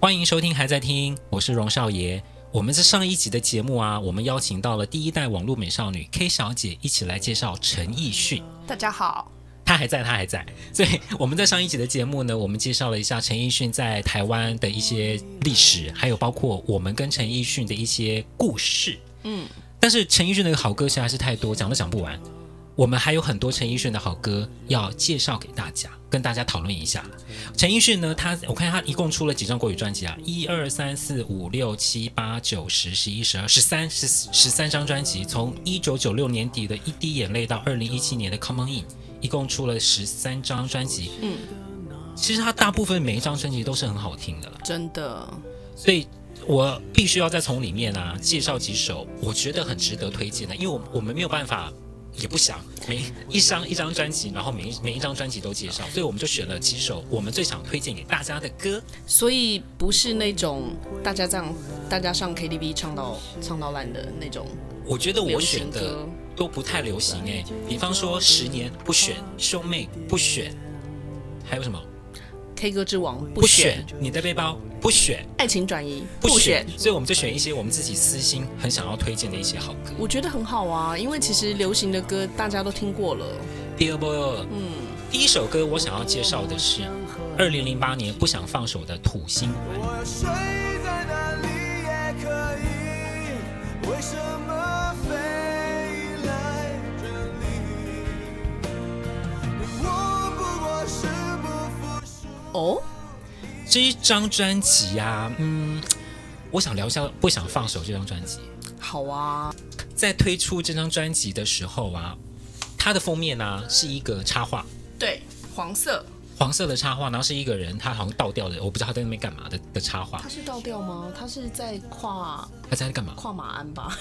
欢迎收听，还在听，我是荣少爷。我们在上一集的节目啊，我们邀请到了第一代网络美少女 K 小姐，一起来介绍陈奕迅。大家好，她还在，她还在。所以我们在上一集的节目呢，我们介绍了一下陈奕迅在台湾的一些历史，还有包括我们跟陈奕迅的一些故事。嗯，但是陈奕迅的好歌实在是太多，讲都讲不完。我们还有很多陈奕迅的好歌要介绍给大家，跟大家讨论一下。陈奕迅呢，他我看他一共出了几张国语专辑啊？一二三四五六七八九十十一十二十三十十三张专辑。从一九九六年底的一滴眼泪到二零一七年的 Come On In，一共出了十三张专辑。嗯，其实他大部分每一张专辑都是很好听的，真的。所以我必须要再从里面啊介绍几首我觉得很值得推荐的，因为我我们没有办法。也不想每一张一张专辑，然后每一每一张专辑都介绍，所以我们就选了几首我们最想推荐给大家的歌。所以不是那种大家这样大家上 KTV 唱到唱到烂的那种。我觉得我选的都不太流行哎，比方说十年不选，兄妹不选，还有什么？K 歌之王不选，不选你的背包，不选爱情转移，不选，所以我们就选一些我们自己私心很想要推荐的一些好歌。我觉得很好啊，因为其实流行的歌大家都听过了。第二波，嗯，第一首歌我想要介绍的是二零零八年不想放手的《土星环》。哦，这一张专辑啊，嗯，我想聊一下不想放手这张专辑。好啊，在推出这张专辑的时候啊，它的封面呢、啊、是一个插画，对，黄色，黄色的插画，然后是一个人，他好像倒吊的，我不知道他在那边干嘛的的插画。他是倒吊吗？他是在跨？他在干嘛？跨马鞍吧？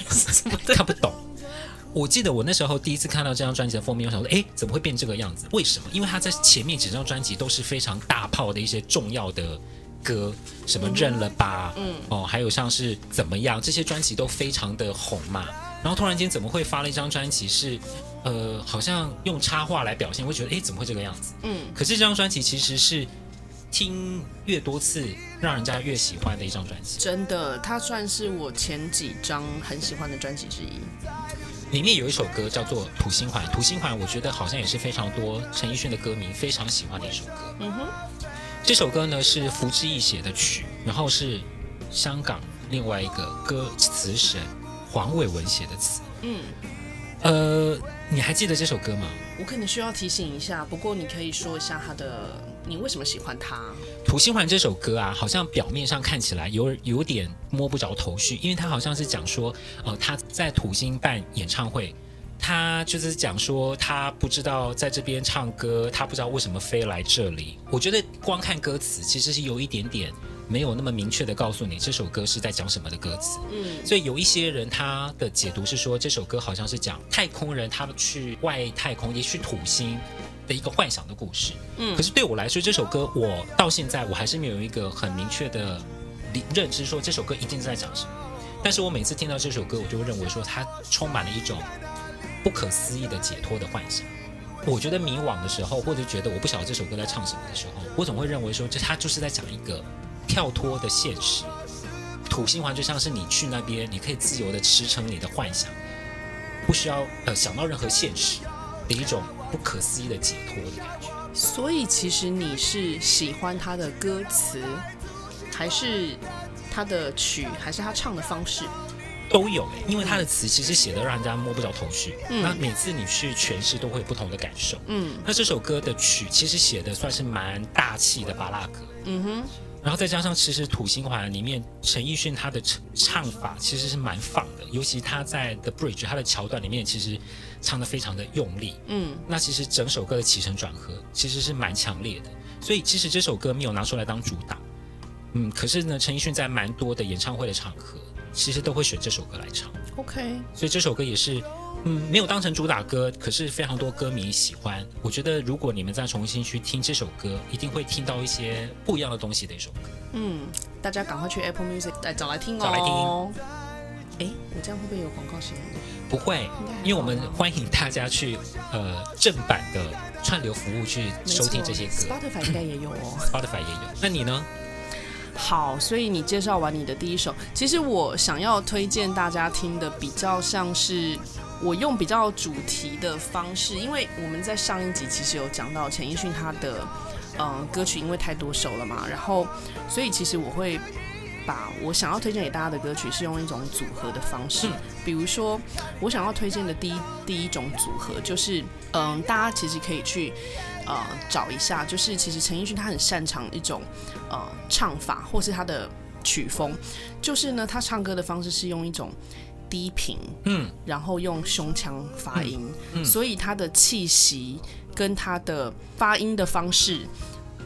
看不懂。我记得我那时候第一次看到这张专辑的封面，我想说，哎，怎么会变这个样子？为什么？因为他在前面几张专辑都是非常大炮的一些重要的歌，什么认了吧，嗯，哦，还有像是怎么样，这些专辑都非常的红嘛。然后突然间怎么会发了一张专辑是，呃，好像用插画来表现，会觉得，哎，怎么会这个样子？嗯，可是这张专辑其实是听越多次，让人家越喜欢的一张专辑。真的，它算是我前几张很喜欢的专辑之一。里面有一首歌叫做《土星环》，《土星环》我觉得好像也是非常多陈奕迅的歌迷非常喜欢的一首歌。嗯哼，这首歌呢是福之翼写的曲，然后是香港另外一个歌词神黄伟文写的词。嗯，呃，你还记得这首歌吗？我可能需要提醒一下，不过你可以说一下他的。你为什么喜欢他？《土星环》这首歌啊，好像表面上看起来有有点摸不着头绪，因为他好像是讲说，呃，他在土星办演唱会，他就是讲说他不知道在这边唱歌，他不知道为什么飞来这里。我觉得光看歌词，其实是有一点点没有那么明确的告诉你这首歌是在讲什么的歌词。嗯，所以有一些人他的解读是说，这首歌好像是讲太空人他们去外太空，也去土星。的一个幻想的故事，嗯，可是对我来说，这首歌我到现在我还是没有一个很明确的认知，说这首歌一定是在讲什么。但是我每次听到这首歌，我就会认为说它充满了一种不可思议的解脱的幻想。我觉得迷惘的时候，或者觉得我不晓得这首歌在唱什么的时候，我总会认为说，这它就是在讲一个跳脱的现实。土星环就像是你去那边，你可以自由的驰骋你的幻想，不需要呃想到任何现实的一种。不可思议的解脱的感觉。所以，其实你是喜欢他的歌词，还是他的曲，还是他唱的方式？都有诶，因为他的词其实写的让人家摸不着头绪。嗯，那每次你去诠释，都会有不同的感受。嗯，那这首歌的曲其实写的算是蛮大气的巴拉格。嗯哼，然后再加上，其实《土星环》里面陈奕迅他的唱唱法其实是蛮放的，尤其他在《The Bridge》他的桥段里面，其实唱得非常的用力。嗯，那其实整首歌的起承转合其实是蛮强烈的。所以其实这首歌没有拿出来当主打，嗯，可是呢，陈奕迅在蛮多的演唱会的场合，其实都会选这首歌来唱。OK，所以这首歌也是。嗯，没有当成主打歌，可是非常多歌迷喜欢。我觉得如果你们再重新去听这首歌，一定会听到一些不一样的东西的一首歌。嗯，大家赶快去 Apple Music 来找来听哦。找来听。哎，我这样会不会有广告声？不会，因为我们欢迎大家去呃正版的串流服务去收听这些歌。Spotify 应该也有哦。Spotify 也有。那你呢？好，所以你介绍完你的第一首，其实我想要推荐大家听的比较像是。我用比较主题的方式，因为我们在上一集其实有讲到陈奕迅他的嗯歌曲，因为太多首了嘛，然后所以其实我会把我想要推荐给大家的歌曲是用一种组合的方式，比如说我想要推荐的第一第一种组合就是嗯，大家其实可以去呃找一下，就是其实陈奕迅他很擅长一种呃唱法，或是他的曲风，就是呢他唱歌的方式是用一种。低频，嗯，然后用胸腔发音，嗯嗯、所以他的气息跟他的发音的方式，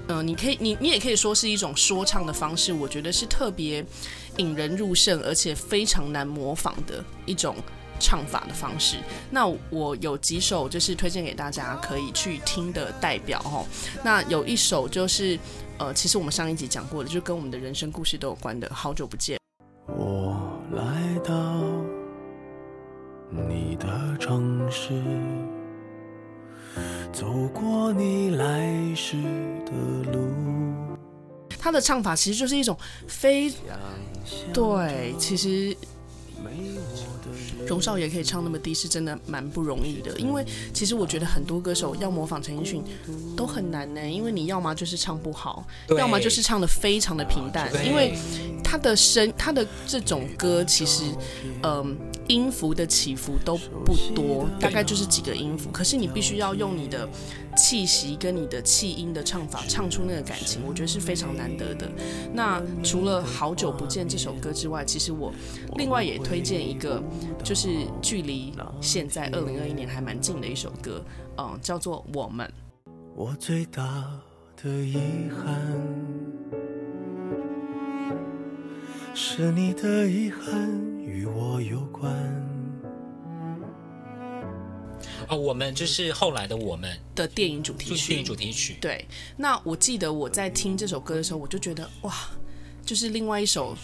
嗯、呃，你可以，你你也可以说是一种说唱的方式，我觉得是特别引人入胜，而且非常难模仿的一种唱法的方式。那我有几首就是推荐给大家可以去听的代表哦。那有一首就是，呃，其实我们上一集讲过的，就跟我们的人生故事都有关的，好久不见。的唱法其实就是一种非对，其实。荣少也可以唱那么低，是真的蛮不容易的。因为其实我觉得很多歌手要模仿陈奕迅都很难呢，因为你要么就是唱不好，要么就是唱的非常的平淡。因为他的声，他的这种歌其实，嗯、呃，音符的起伏都不多，大概就是几个音符。可是你必须要用你的。气息跟你的气音的唱法，唱出那个感情，我觉得是非常难得的。那除了好久不见这首歌之外，其实我另外也推荐一个，就是距离现在二零二一年还蛮近的一首歌，嗯，叫做《我们》。我最大的遗憾是你的遗憾与我有关。哦，我们就是后来的我们的电影主题曲。电影主题曲。对，那我记得我在听这首歌的时候，我就觉得哇，就是另外一首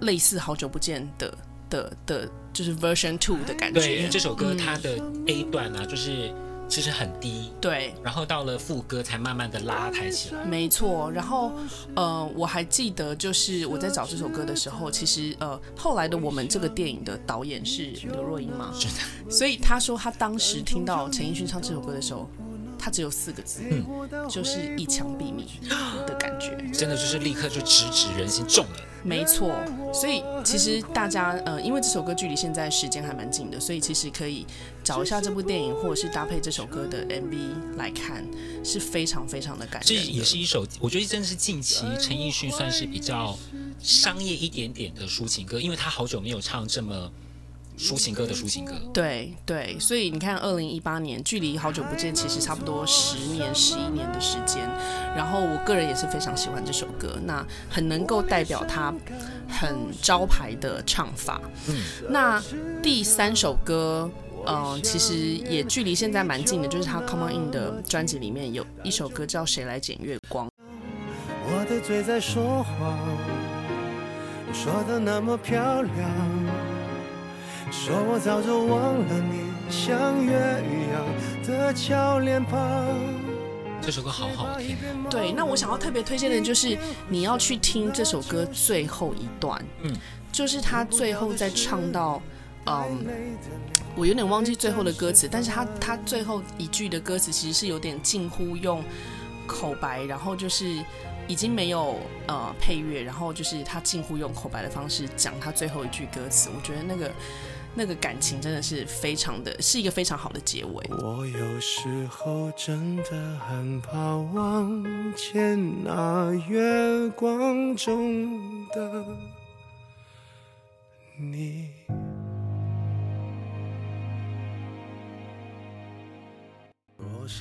类似《好久不见》的的的，就是 Version Two 的感觉。对，因为这首歌它的 A 段啊，嗯、就是。其实很低，对，然后到了副歌才慢慢的拉抬起来。没错，然后呃，我还记得就是我在找这首歌的时候，其实呃，后来的我们这个电影的导演是刘若英嘛，是的，所以他说他当时听到陈奕迅唱这首歌的时候，他只有四个字，嗯，就是一枪毙命的感觉，真的就是立刻就直指人心，中了。没错，所以其实大家呃，因为这首歌距离现在时间还蛮近的，所以其实可以找一下这部电影，或者是搭配这首歌的 MV 来看，是非常非常的感人。这也是一首，我觉得真的是近期陈奕迅算是比较商业一点点的抒情歌，因为他好久没有唱这么。抒情歌的抒情歌，对对，所以你看，二零一八年距离好久不见，其实差不多十年、十一年的时间。然后我个人也是非常喜欢这首歌，那很能够代表他很招牌的唱法。嗯，那第三首歌，嗯、呃，其实也距离现在蛮近的，就是他《Come On In》的专辑里面有一首歌叫《谁来捡月光》。我的嘴在说谎，说得那么漂亮。说我早就忘了你像月一样的俏脸庞。这首歌好好听。对，那我想要特别推荐的就是你要去听这首歌最后一段，嗯，就是他最后在唱到，嗯，我有点忘记最后的歌词，但是他他最后一句的歌词其实是有点近乎用口白，然后就是已经没有呃配乐，然后就是他近乎用口白的方式讲他最后一句歌词，我觉得那个。那个感情真的是非常的，是一个非常好的结尾。我有时候真的很怕望见那月光中的你。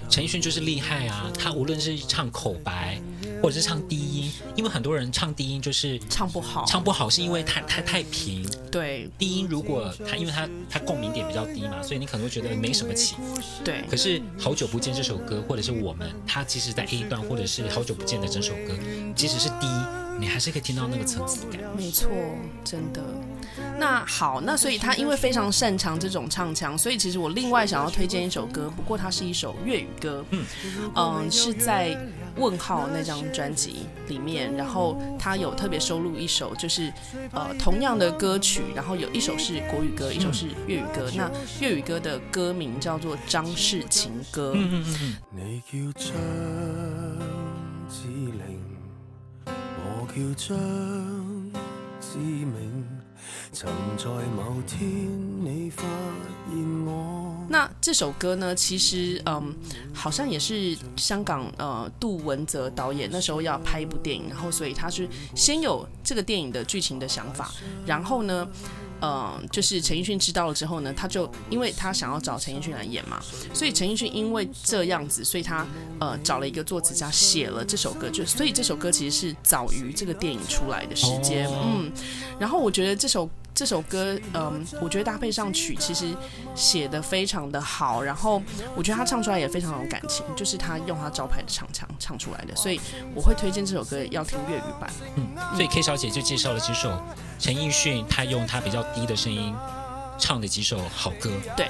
陈奕迅就是厉害啊！他无论是唱口白，或者是唱低音，因为很多人唱低音就是唱不好，唱不好是因为他太太平。对，低音如果他因为他他共鸣点比较低嘛，所以你可能会觉得没什么起伏。对，可是好久不见这首歌，或者是我们，他即使在 A 段，或者是好久不见的整首歌，即使是低，你还是可以听到那个层次感。没错，真的。那好，那所以他因为非常擅长这种唱腔，所以其实我另外想要推荐一首歌，不过它是一首粤语歌，嗯嗯，是在问号那张专辑里面，然后他有特别收录一首，就是呃同样的歌曲，然后有一首是国语歌，一首是粤语歌。那粤语歌的歌名叫做《张氏情歌》。嗯嗯嗯。你叫张智霖，我叫张。曾在某天你发现我。那这首歌呢，其实嗯，好像也是香港呃杜文泽导演那时候要拍一部电影，然后所以他是先有这个电影的剧情的想法，然后呢。呃，就是陈奕迅知道了之后呢，他就因为他想要找陈奕迅来演嘛，所以陈奕迅因为这样子，所以他呃找了一个作词家写了这首歌，就所以这首歌其实是早于这个电影出来的时间，嗯，然后我觉得这首这首歌，嗯，我觉得搭配上曲其实写的非常的好，然后我觉得他唱出来也非常有感情，就是他用他招牌的唱腔唱出来的，所以我会推荐这首歌要听粤语版，嗯，所以 K 小姐就介绍了几首。陈奕迅他用他比较低的声音唱的几首好歌。对，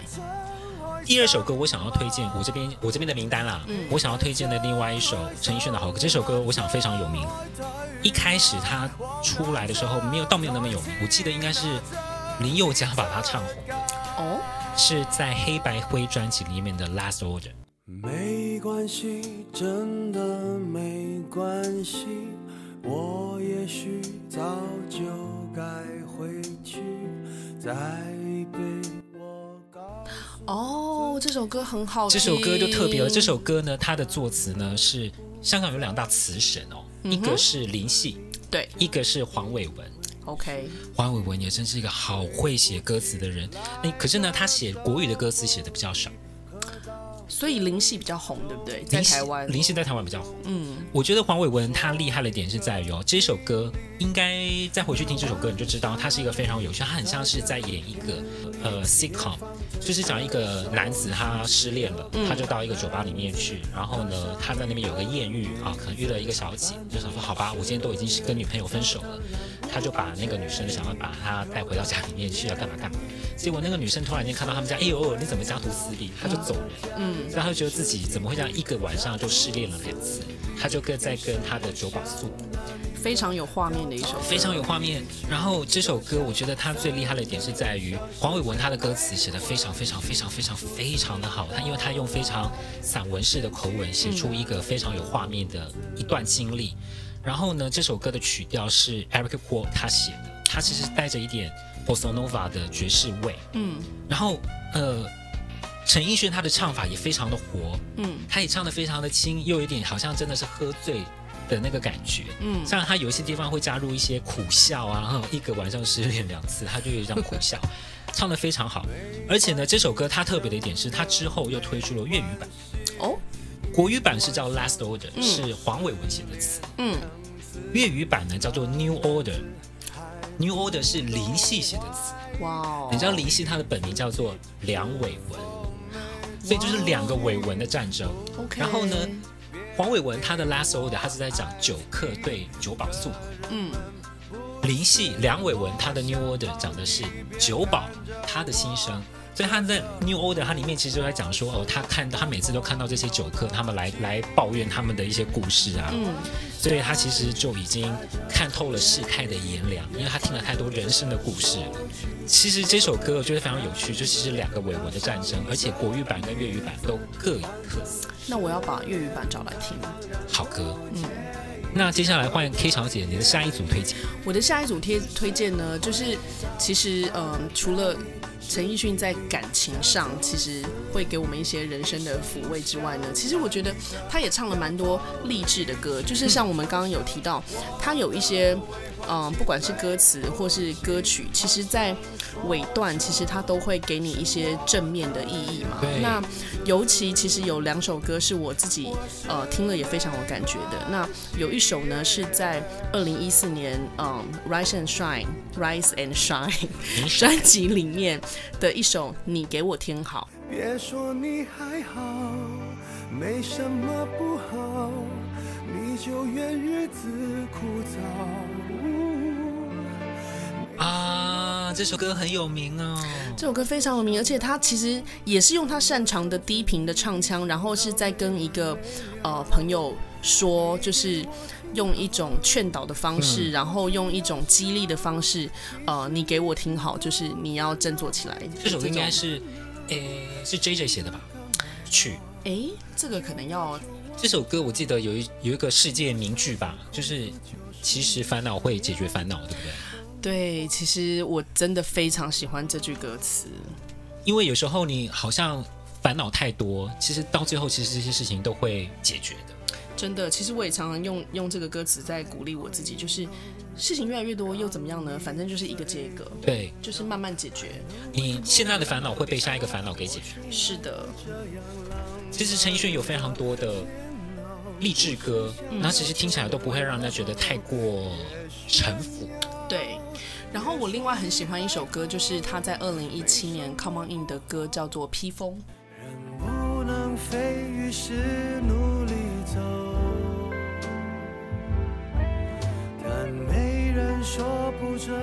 第二首歌我想要推荐，我这边我这边的名单啦，嗯，我想要推荐的另外一首陈奕迅的好歌，这首歌我想非常有名。一开始他出来的时候没有，倒没有那么有名，我记得应该是林宥嘉把他唱红的。哦，是在黑白灰专辑里面的《Last Order》。没关系，真的没关系，我也许早就。该回去，再被我哦，这首歌很好听。这首歌就特别了。这首歌呢，它的作词呢是香港有两大词神哦，嗯、一个是林夕，对，一个是黄伟文。OK，黄伟文也真是一个好会写歌词的人。哎，可是呢，他写国语的歌词写的比较少。所以林夕比较红，对不对？在台湾，林夕在台湾比较红。嗯，我觉得黄伟文他厉害的点是在于哦，这首歌应该再回去听这首歌，你就知道他是一个非常有趣，他很像是在演一个呃 sitcom，就是讲一个男子他失恋了，他就到一个酒吧里面去，然后呢，他在那边有个艳遇啊，可能遇了一个小姐，就想说好吧，我今天都已经是跟女朋友分手了，他就把那个女生想要把她带回到家里面去，要干嘛干嘛。结果那个女生突然间看到他们家，哎呦，你怎么家徒四壁？他就走人。嗯。然后他觉得自己怎么会这样，一个晚上就失恋了两次？他就跟在跟他的酒保诉苦，非常有画面的一首歌，非常有画面。然后这首歌，我觉得他最厉害的点是在于黄伟文他的歌词写的非常非常非常非常非常的好。他因为他用非常散文式的口吻写出一个非常有画面的一段经历。然后呢，这首歌的曲调是 Eric Kwok 他写的，他其实带着一点 b o s s Nova 的爵士味。嗯。然后呃。陈奕迅他的唱法也非常的活，嗯，他也唱得非常的轻，又有一点好像真的是喝醉的那个感觉，嗯，像他有一些地方会加入一些苦笑啊，然后一个晚上失恋两次，他就有一张苦笑，唱的非常好。而且呢，这首歌它特别的一点是，它之后又推出了粤语版，哦，国语版是叫 Last Order，嗯，是黄伟文写的词，嗯，粤语版呢叫做 New Order，New Order 是林夕写的词，哇哦，你知道林夕他的本名叫做梁伟文。所以就是两个伟文的战争。Okay. 然后呢，黄伟文他的 Last Order 他是在讲酒客对酒保诉苦。嗯。林夕梁伟文他的 New Order 讲的是酒保他的心声。所以他在 New Order 他里面其实就在讲说哦，他看到他每次都看到这些酒客他们来来抱怨他们的一些故事啊。嗯。所以他其实就已经看透了世态的炎凉，因为他听了太多人生的故事了。其实这首歌我觉得非常有趣，就其实两个伟文的战争，而且国语版跟粤语版都各有特色。那我要把粤语版找来听。好歌，嗯。那接下来换 K 小姐，你的下一组推荐？我的下一组推推荐呢，就是其实嗯、呃，除了陈奕迅在感情上其实会给我们一些人生的抚慰之外呢，其实我觉得他也唱了蛮多励志的歌，就是像我们刚刚有提到，他有一些。嗯，不管是歌词或是歌曲，其实，在尾段其实他都会给你一些正面的意义嘛。那尤其其实有两首歌是我自己呃听了也非常有感觉的。那有一首呢是在二零一四年嗯《Rise and Shine》《Rise and Shine》专辑里面的一首《你给我听好》。别说你还好，没什么不好，你就怨日子枯燥。啊，这首歌很有名哦。这首歌非常有名，而且他其实也是用他擅长的低频的唱腔，然后是在跟一个呃朋友说，就是用一种劝导的方式，嗯、然后用一种激励的方式，呃，你给我听好，就是你要振作起来。这首歌应该是，诶，是 JJ 写的吧？曲，诶，这个可能要。这首歌我记得有一有一个世界名句吧，就是其实烦恼会解决烦恼，对不对？对，其实我真的非常喜欢这句歌词，因为有时候你好像烦恼太多，其实到最后，其实这些事情都会解决的。真的，其实我也常常用用这个歌词在鼓励我自己，就是事情越来越多又怎么样呢？反正就是一个接一个，对，就是慢慢解决。你现在的烦恼会被下一个烦恼给解决。是的，其实陈奕迅有非常多的励志歌，那、嗯、其实听起来都不会让人家觉得太过沉浮。对。然后我另外很喜欢一首歌，就是他在二零一七年《Come On In》的歌，叫做《披风》。人不能飞，于说不准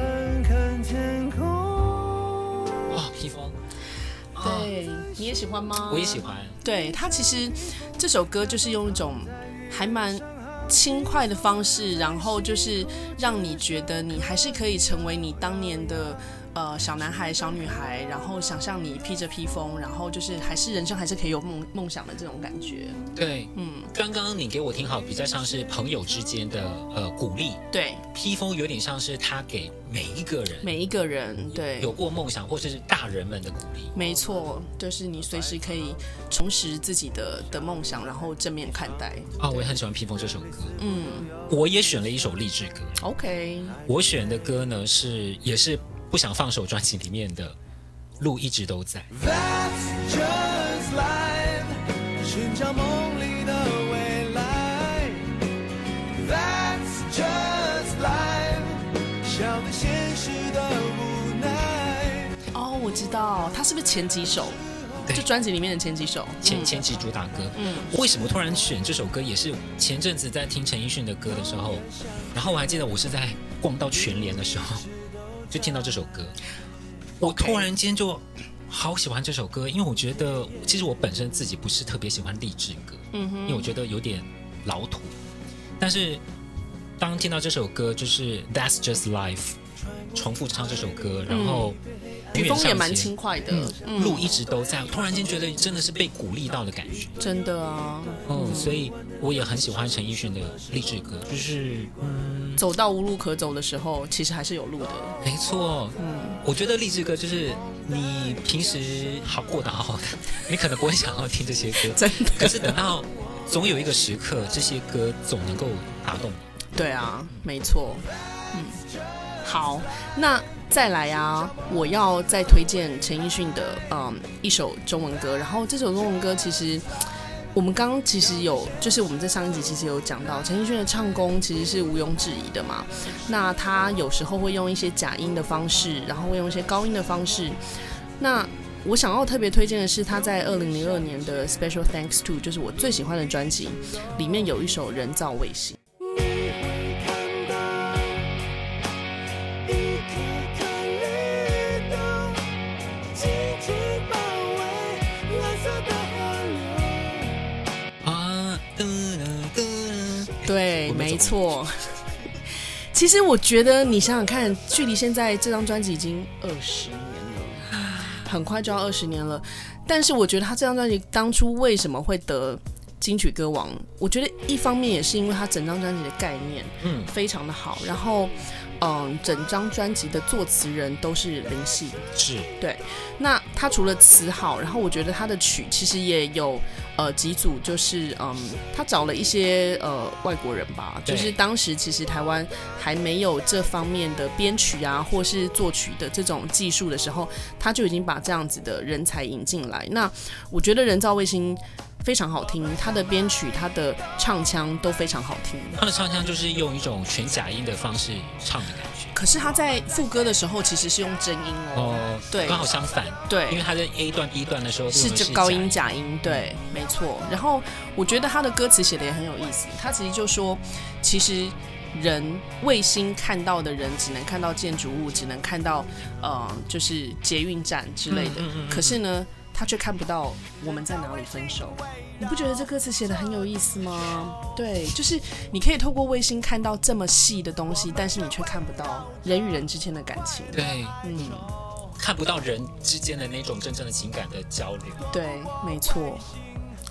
看天空。哇，披风！对，你也喜欢吗？我也喜欢。对，他其实这首歌就是用一种还蛮。轻快的方式，然后就是让你觉得你还是可以成为你当年的呃小男孩、小女孩，然后想象你披着披风，然后就是还是人生还是可以有梦梦想的这种感觉。对，嗯，刚刚你给我听好，比较像是朋友之间的呃鼓励。对，披风有点像是他给每一个人，每一个人对有过梦想或者是大人们的鼓励。没错，就是你随时可以重拾自己的的梦想，然后正面看待。啊，我也很喜欢披风这首歌。嗯，我也选了一首励志歌。OK，我选的歌呢是也是不想放手专辑里面的路一直都在。That's just life, 寻找梦里的未来。That's just life, 笑对现实的无奈。哦，我知道，他是不是前几首？就专辑里面的前几首，前前几主打歌。嗯，为什么突然选这首歌？也是前阵子在听陈奕迅的歌的时候，然后我还记得我是在逛到全联的时候，就听到这首歌。我突然间就好喜欢这首歌，因为我觉得其实我本身自己不是特别喜欢励志歌，嗯哼，因为我觉得有点老土。但是当听到这首歌，就是 That's Just Life，重复唱这首歌，然后。曲风也蛮轻快的，嗯，路一直都在。突然间觉得真的是被鼓励到的感觉，真的啊。嗯，所以我也很喜欢陈奕迅的励志歌，就是嗯，走到无路可走的时候，其实还是有路的。没错，嗯，我觉得励志歌就是你平时好过得好好的，你可能不会想要听这些歌，真的。可是等到总有一个时刻，这些歌总能够打动你。对啊，没错。嗯，好，那。再来啊！我要再推荐陈奕迅的嗯一首中文歌，然后这首中文歌其实我们刚刚其实有，就是我们在上一集其实有讲到陈奕迅的唱功其实是毋庸置疑的嘛。那他有时候会用一些假音的方式，然后会用一些高音的方式。那我想要特别推荐的是他在二零零二年的 Special Thanks To，就是我最喜欢的专辑里面有一首人造卫星。错。其实我觉得，你想想看，距离现在这张专辑已经二十年了，很快就要二十年了。但是我觉得他这张专辑当初为什么会得金曲歌王？我觉得一方面也是因为他整张专辑的概念，嗯，非常的好。然后，嗯，整张专辑的作词人都是林夕，是对。那他除了词好，然后我觉得他的曲其实也有呃几组，就是嗯，他找了一些呃外国人吧，就是当时其实台湾还没有这方面的编曲啊，或是作曲的这种技术的时候，他就已经把这样子的人才引进来。那我觉得人造卫星。非常好听，他的编曲、他的唱腔都非常好听。他的唱腔就是用一种全假音的方式唱的感觉。可是他在副歌的时候其实是用真音哦。哦，对，刚好相反。对，因为他在 A 段、B 段的时候是这高音假音。对，没错。然后我觉得他的歌词写的也很有意思。他其实就说，其实人卫星看到的人只能看到建筑物，只能看到呃，就是捷运站之类的。嗯嗯嗯嗯。可是呢，他却看不到我们在哪里分手，你不觉得这歌词写得很有意思吗？对，就是你可以透过卫星看到这么细的东西，但是你却看不到人与人之间的感情。对，嗯，看不到人之间的那种真正的情感的交流。对，没错。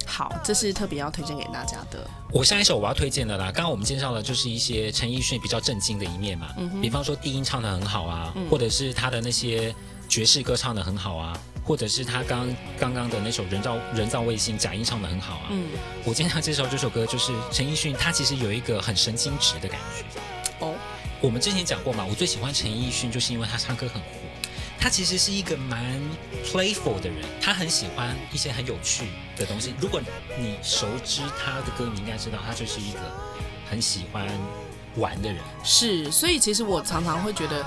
好，这是特别要推荐给大家的。我下一首我要推荐的啦，刚刚我们介绍的就是一些陈奕迅比较震惊的一面嘛，嗯，比方说低音唱得很好啊，嗯，或者是他的那些爵士歌唱得很好啊。或者是他刚刚刚的那首人造人造卫星假音唱得很好啊。嗯，我今天要介绍这首歌，就是陈奕迅，他其实有一个很神经质的感觉。哦，我们之前讲过嘛，我最喜欢陈奕迅，就是因为他唱歌很活。他其实是一个蛮 playful 的人，他很喜欢一些很有趣的东西。如果你熟知他的歌，你应该知道他就是一个很喜欢玩的人。是，所以其实我常常会觉得。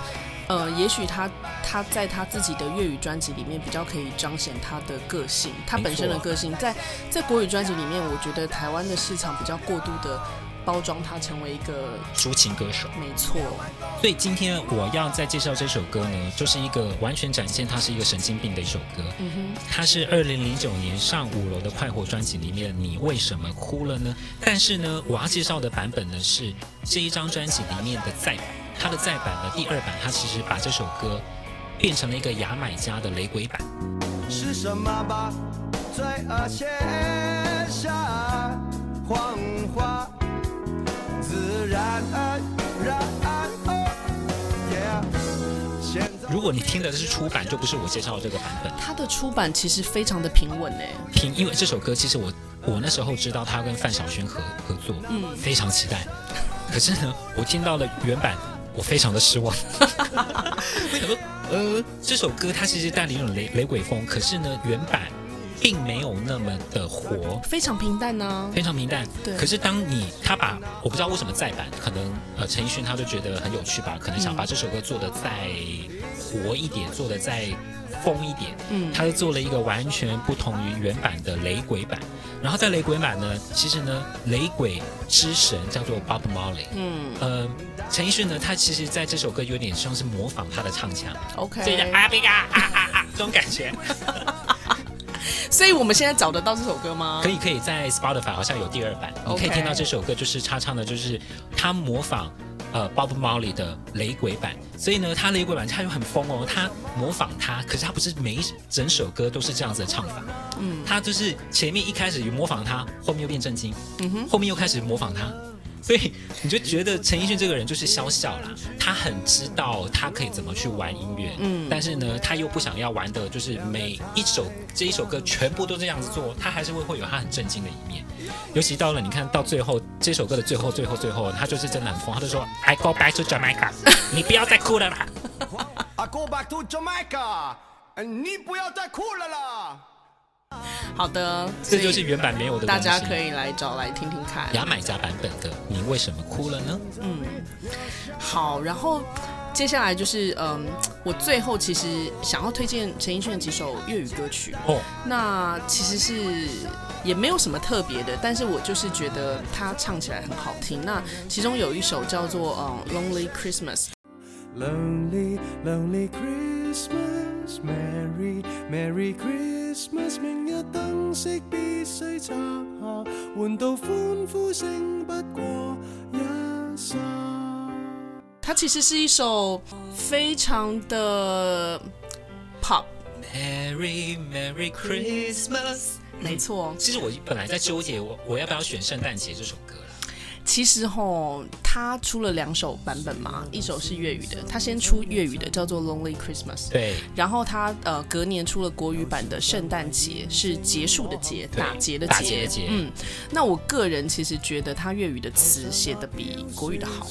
呃，也许他他在他自己的粤语专辑里面比较可以彰显他的个性，他本身的个性，在在国语专辑里面，我觉得台湾的市场比较过度的包装他成为一个抒情歌手。没错，所以今天我要再介绍这首歌呢，就是一个完全展现他是一个神经病的一首歌。嗯哼，它是二零零九年上五楼的快活专辑里面，你为什么哭了呢？但是呢，我要介绍的版本呢是这一张专辑里面的再版。他的再版的第二版，他其实把这首歌变成了一个牙买加的雷鬼版。是什么把罪恶写下谎话，自然而然。如果你听的是初版，就不是我介绍的这个版本。他的初版其实非常的平稳诶，平，因为这首歌其实我我那时候知道他跟范晓萱合合作，嗯，非常期待。可是呢，我听到了原版。我非常的失望，为什么？呃，这首歌它其实带了一种雷雷鬼风，可是呢，原版并没有那么的活，非常平淡呢、啊，非常平淡。对。可是当你他把我不知道为什么再版，可能呃陈奕迅他就觉得很有趣吧，可能想把这首歌做的再活一点，做的再。疯一点，嗯，他就做了一个完全不同于原版的雷鬼版。然后在雷鬼版呢，其实呢，雷鬼之神叫做 Bob Marley，嗯，呃，陈奕迅呢，他其实在这首歌有点像是模仿他的唱腔，OK，这样啊比啊啊啊啊这种感觉。所以我们现在找得到这首歌吗？可以，可以在 Spotify 好像有第二版.你可以听到这首歌，就是他唱的，就是他模仿。呃，Bob Marley 的雷鬼版，所以呢，他雷鬼版他又很疯哦，他模仿他，可是他不是每一整首歌都是这样子的唱法，嗯，他就是前面一开始模仿他，后面又变正经，嗯哼，后面又开始模仿他。所以你就觉得陈奕迅这个人就是小小啦，他很知道他可以怎么去玩音乐，嗯，但是呢，他又不想要玩的，就是每一首这一首歌全部都这样子做，他还是会会有他很震惊的一面。尤其到了你看到最后这首歌的最后最后最后，他就是真的很疯，他就说 I go back to Jamaica，你不要再哭了啦。I go back to Jamaica，你不要再哭了啦。好的，这就是原版没有的，大家可以来找来听听看。牙买加版本的，你为什么哭了呢？嗯，好，然后接下来就是，嗯，我最后其实想要推荐陈奕迅的几首粤语歌曲。哦，那其实是也没有什么特别的，但是我就是觉得他唱起来很好听。那其中有一首叫做嗯《Lonely Christmas》。Lonely, lonely Christmas, Merry, Merry Christmas。必须拆下，换到欢呼声不过一刹。它其实是一首非常的 pop。Merry, Merry Christmas。没错。其实我本来在纠结我我要不要选圣诞节这首歌。其实吼。他出了两首版本嘛，一首是粤语的，他先出粤语的叫做《Lonely Christmas》，对，然后他呃隔年出了国语版的《圣诞节》，是结束的结，打结的结，嗯，那我个人其实觉得他粤语的词写的比国语的好。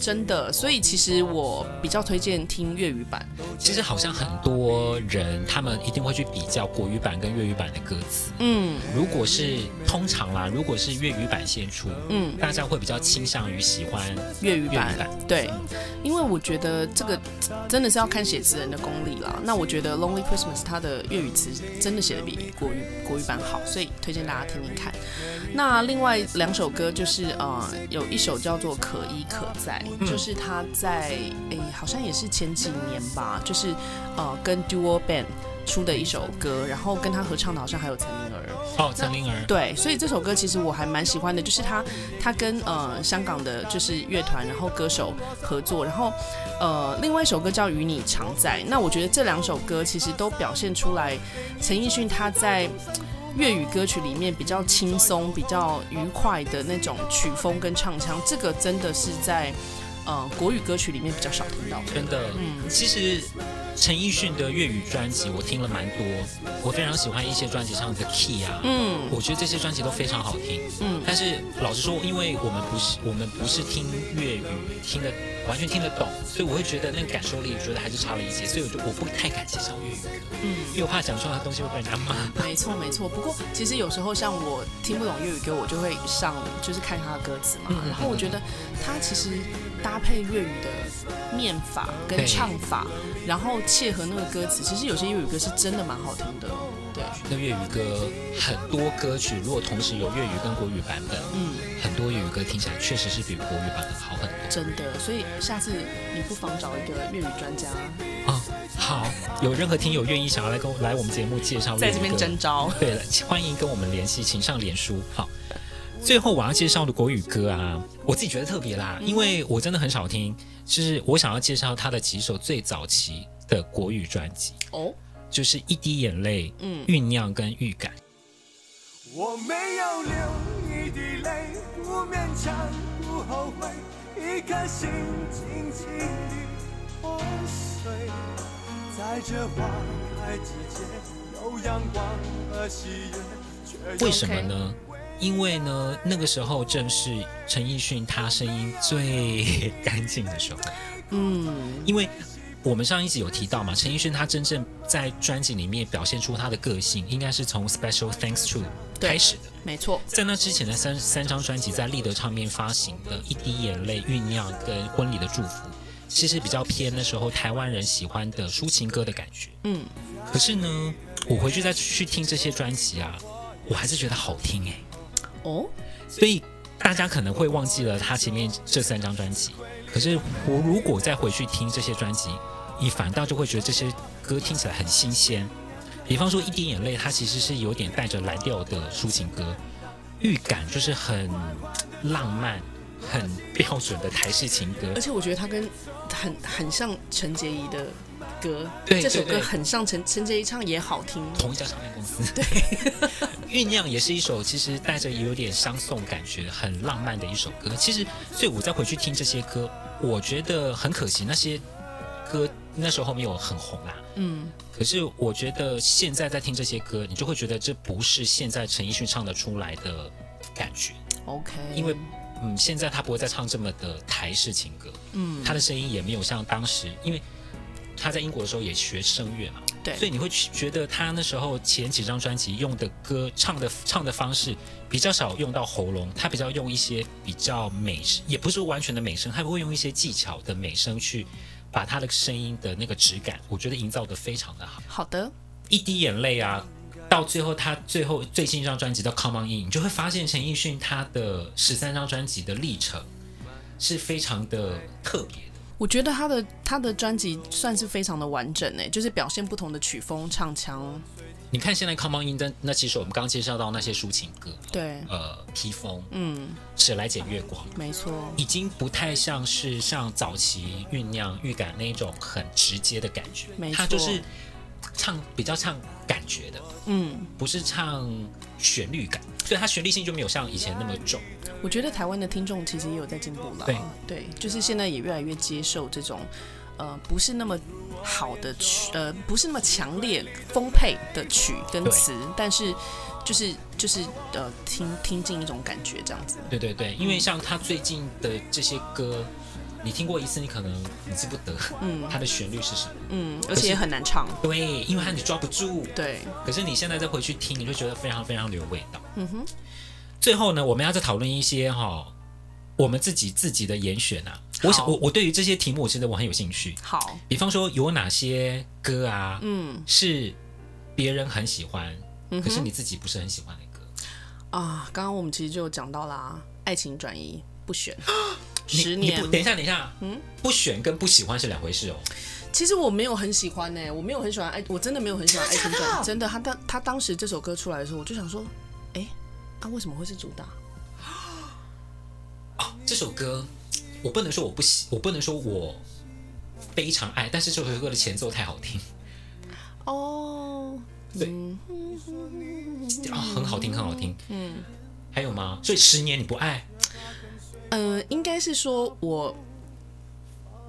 真的，所以其实我比较推荐听粤语版。其实好像很多人他们一定会去比较国语版跟粤语版的歌词。嗯，如果是通常啦，如果是粤语版先出，嗯，大家会比较倾向于喜欢粤语版。对，因为我觉得这个真的是要看写词人的功力啦。那我觉得《Lonely Christmas》它的粤语词真的写的比国语国语版好，所以推荐大家听听看。那另外两首歌就是呃，有一首叫做《可依可在》。就是他在诶，好像也是前几年吧，就是呃跟 Duo Band 出的一首歌，然后跟他合唱的好像还有陈明儿哦，陈玲儿对，所以这首歌其实我还蛮喜欢的，就是他他跟呃香港的就是乐团，然后歌手合作，然后呃另外一首歌叫与你常在，那我觉得这两首歌其实都表现出来陈奕迅他在。粤语歌曲里面比较轻松、比较愉快的那种曲风跟唱腔，这个真的是在呃国语歌曲里面比较少听到的。真的，嗯，其实陈奕迅的粤语专辑我听了蛮多，我非常喜欢一些专辑上的 key 啊，嗯，我觉得这些专辑都非常好听，嗯，但是老实说，因为我们不是我们不是听粤语听的。完全听得懂，所以我会觉得那个感受力，我觉得还是差了一些，所以我就我不太敢去唱粤语歌，嗯，因为我怕讲出来的东西会被人家骂。没错没错，不过其实有时候像我听不懂粤语歌，我就会上就是看他的歌词嘛，然后我觉得他其实搭配粤语的念法跟唱法，然后切合那个歌词，其实有些粤语歌是真的蛮好听的。对，那粤语歌很多歌曲，如果同时有粤语跟国语版本，嗯，很多粤语歌听起来确实是比国语版本好很多。真的，所以下次你不妨找一个粤语专家啊。好，有任何听友愿意想要来跟来我们节目介绍，在这边征招。对了，欢迎跟我们联系，请上脸书。好，最后我要介绍的国语歌啊，我自己觉得特别啦，因为我真的很少听，就是我想要介绍他的几首最早期的国语专辑哦。就是一滴眼泪，嗯，酝酿跟预感。我没有流一滴泪，不勉强，不后悔，一颗心破碎，在这花开之间，有阳光和喜悦。为什么呢？因为呢，那个时候正是陈奕迅他声音最 干净的时候。嗯，因为。我们上一集有提到嘛，陈奕迅他真正在专辑里面表现出他的个性，应该是从 Special Thanks To 开始的。没错，在那之前的三三张专辑，在立德唱片发行的《一滴眼泪》、酝酿跟婚礼的祝福，其实比较偏那时候台湾人喜欢的抒情歌的感觉。嗯，可是呢，我回去再去听这些专辑啊，我还是觉得好听哎。哦，所以大家可能会忘记了他前面这三张专辑，可是我如果再回去听这些专辑。你反倒就会觉得这些歌听起来很新鲜，比方说《一滴眼泪》，它其实是有点带着蓝调的抒情歌，预感就是很浪漫、很标准的台式情歌。而且我觉得它跟很很像陈洁仪的歌，对，这首歌很像陈陈洁仪唱也好听。同一家唱片公司，对，酝酿也是一首其实带着有点相送感觉、很浪漫的一首歌。其实，所以我再回去听这些歌，我觉得很可惜，那些歌。那时候没有很红啦，嗯，可是我觉得现在在听这些歌，你就会觉得这不是现在陈奕迅唱得出来的感觉，OK，因为嗯，现在他不会再唱这么的台式情歌，嗯，他的声音也没有像当时，因为他在英国的时候也学声乐嘛，对，所以你会觉得他那时候前几张专辑用的歌唱的唱的方式比较少用到喉咙，他比较用一些比较美声，也不是完全的美声，他会用一些技巧的美声去。把他的声音的那个质感，我觉得营造得非常的好。好的，一滴眼泪啊，到最后他最后最新一张专辑叫《Come On In》，你就会发现陈奕迅他的十三张专辑的历程是非常的特别的。我觉得他的他的专辑算是非常的完整诶，就是表现不同的曲风唱腔。你看现在 Come On In 的那几首，我们刚刚介绍到那些抒情歌，对，呃，披风，嗯，谁来剪月光，没错，已经不太像是像早期酝酿预感那种很直接的感觉，没错，它就是唱比较唱感觉的，嗯，不是唱旋律感，所以它旋律性就没有像以前那么重。我觉得台湾的听众其实也有在进步了，对。对，就是现在也越来越接受这种，呃，不是那么好的曲，呃，不是那么强烈丰沛的曲跟词，但是就是就是呃，听听进一种感觉这样子。对对对，因为像他最近的这些歌，你听过一次，你可能你记不得，嗯，它的旋律是什么，嗯，而且也很难唱，对，因为它你抓不住，对。可是你现在再回去听，你就觉得非常非常的有味道，嗯哼。最后呢，我们要再讨论一些哈、哦，我们自己自己的严选啊。我想，我我对于这些题目，我觉得我很有兴趣。好，比方说有哪些歌啊，嗯，是别人很喜欢，嗯、可是你自己不是很喜欢的歌啊。刚刚我们其实就有讲到啦，爱情转移不选，十年。不等一下，等一下，嗯，不选跟不喜欢是两回事哦。其实我没有很喜欢呢、欸，我没有很喜欢爱，我真的没有很喜欢爱情转移。真的，他当他当时这首歌出来的时候，我就想说，哎。他、啊、为什么会是主打？哦，这首歌 我不能说我不喜，我不能说我非常爱，但是这首歌的前奏太好听。哦，对，啊、哦，很好听，很好听。嗯，还有吗？所以十年你不爱？呃，应该是说我。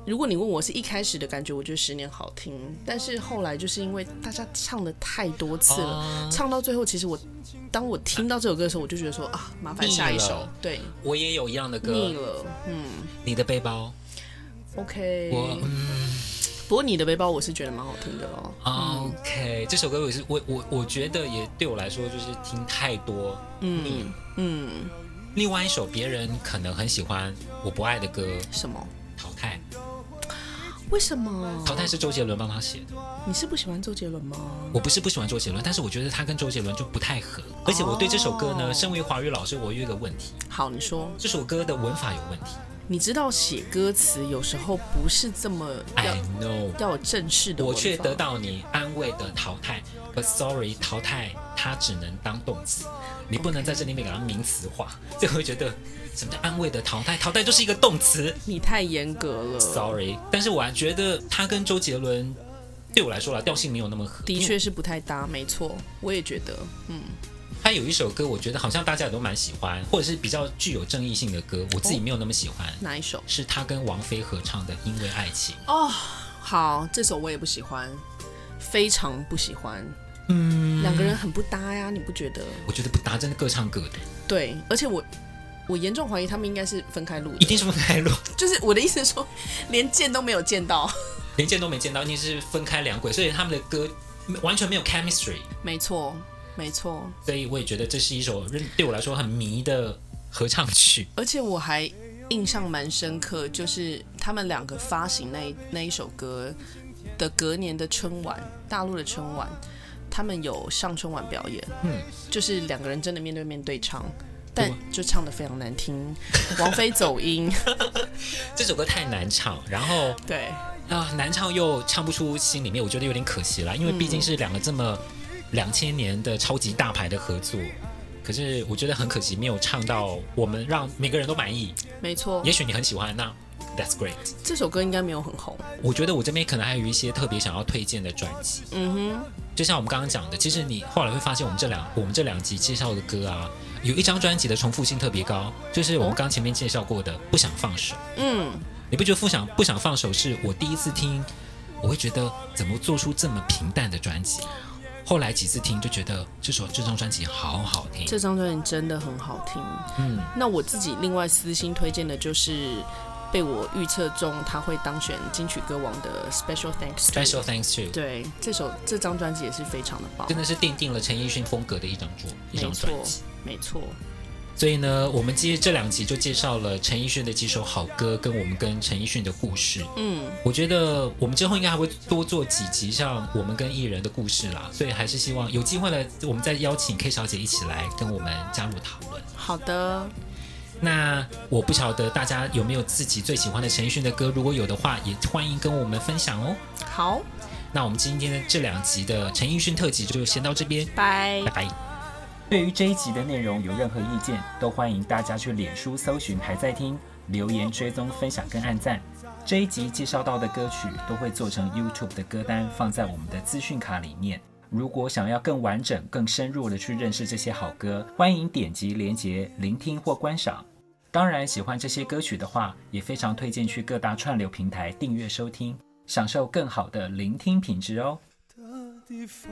如果你问我是一开始的感觉，我觉得十年好听，但是后来就是因为大家唱的太多次了，uh, 唱到最后，其实我当我听到这首歌的时候，我就觉得说啊，麻烦下一首。对，我也有一样的歌。腻了，嗯。你的背包，OK。我嗯，不过你的背包我是觉得蛮好听的哦。OK，这首歌我是我我我觉得也对我来说就是听太多，嗯嗯。另外一首别人可能很喜欢我不爱的歌，什么？淘汰。为什么？淘汰是周杰伦帮他写的。你是不喜欢周杰伦吗？我不是不喜欢周杰伦，但是我觉得他跟周杰伦就不太合。而且我对这首歌呢，身为华语老师，我有一个问题。好，你说。这首歌的文法有问题。你知道写歌词有时候不是这么要，I know，要有正式的。我却得到你安慰的淘汰，But sorry，淘汰它只能当动词，你不能在这里面给它名词化，就会觉得。什么叫安慰的淘汰？淘汰就是一个动词。你太严格了，Sorry。但是我还觉得他跟周杰伦对我来说啦，调性没有那么合。的确是不太搭，没错，我也觉得。嗯，他有一首歌，我觉得好像大家也都蛮喜欢，或者是比较具有争议性的歌，我自己没有那么喜欢。哦，哪一首？是他跟王菲合唱的《因为爱情》。哦，好，这首我也不喜欢，非常不喜欢。嗯，两个人很不搭呀，你不觉得？我觉得不搭，真的各唱各的。对，而且我。我严重怀疑他们应该是分开录的，一定是分开录。就是我的意思是说，连见都没有见到，连见都没见到，一定是分开两轨，所以他们的歌完全没有 chemistry。没错，没错。所以我也觉得这是一首对我来说很迷的合唱曲。而且我还印象蛮深刻，就是他们两个发行那那一首歌的隔年的春晚，大陆的春晚，他们有上春晚表演。嗯，就是两个人真的面对面对唱。但就唱的非常难听，王菲走音，这首歌太难唱，然后对啊难唱又唱不出心里面，我觉得有点可惜了，因为毕竟是两个这么两千年的超级大牌的合作，可是我觉得很可惜没有唱到我们让每个人都满意。没错，也许你很喜欢，那 That's great。这首歌应该没有很红，我觉得我这边可能还有一些特别想要推荐的专辑。嗯哼，就像我们刚刚讲的，其实你后来会发现，我们这两我们这两集介绍的歌啊。有一张专辑的重复性特别高，就是我们刚前面介绍过的《不想放手》。嗯，你不觉得《不想不想放手》是我第一次听，我会觉得怎么做出这么平淡的专辑？后来几次听就觉得这首这张专辑好好听，这张专辑真的很好听。嗯，那我自己另外私心推荐的就是被我预测中他会当选金曲歌王的 Special Thanks。Special Thanks to。对，这首这张专辑也是非常的棒，真的是奠定了陈奕迅风格的一张作一张专辑。没错，所以呢，我们接这两集就介绍了陈奕迅的几首好歌，跟我们跟陈奕迅的故事。嗯，我觉得我们之后应该还会多做几集，像我们跟艺人的故事啦。所以还是希望有机会呢，我们再邀请 K 小姐一起来跟我们加入讨论。好的，那我不晓得大家有没有自己最喜欢的陈奕迅的歌，如果有的话，也欢迎跟我们分享哦。好，那我们今天的这两集的陈奕迅特辑就先到这边，拜拜拜。对于这一集的内容有任何意见，都欢迎大家去脸书搜寻还在听，留言追踪分享跟按赞。这一集介绍到的歌曲都会做成 YouTube 的歌单，放在我们的资讯卡里面。如果想要更完整、更深入的去认识这些好歌，欢迎点击连结聆听或观赏。当然，喜欢这些歌曲的话，也非常推荐去各大串流平台订阅收听，享受更好的聆听品质哦。的地方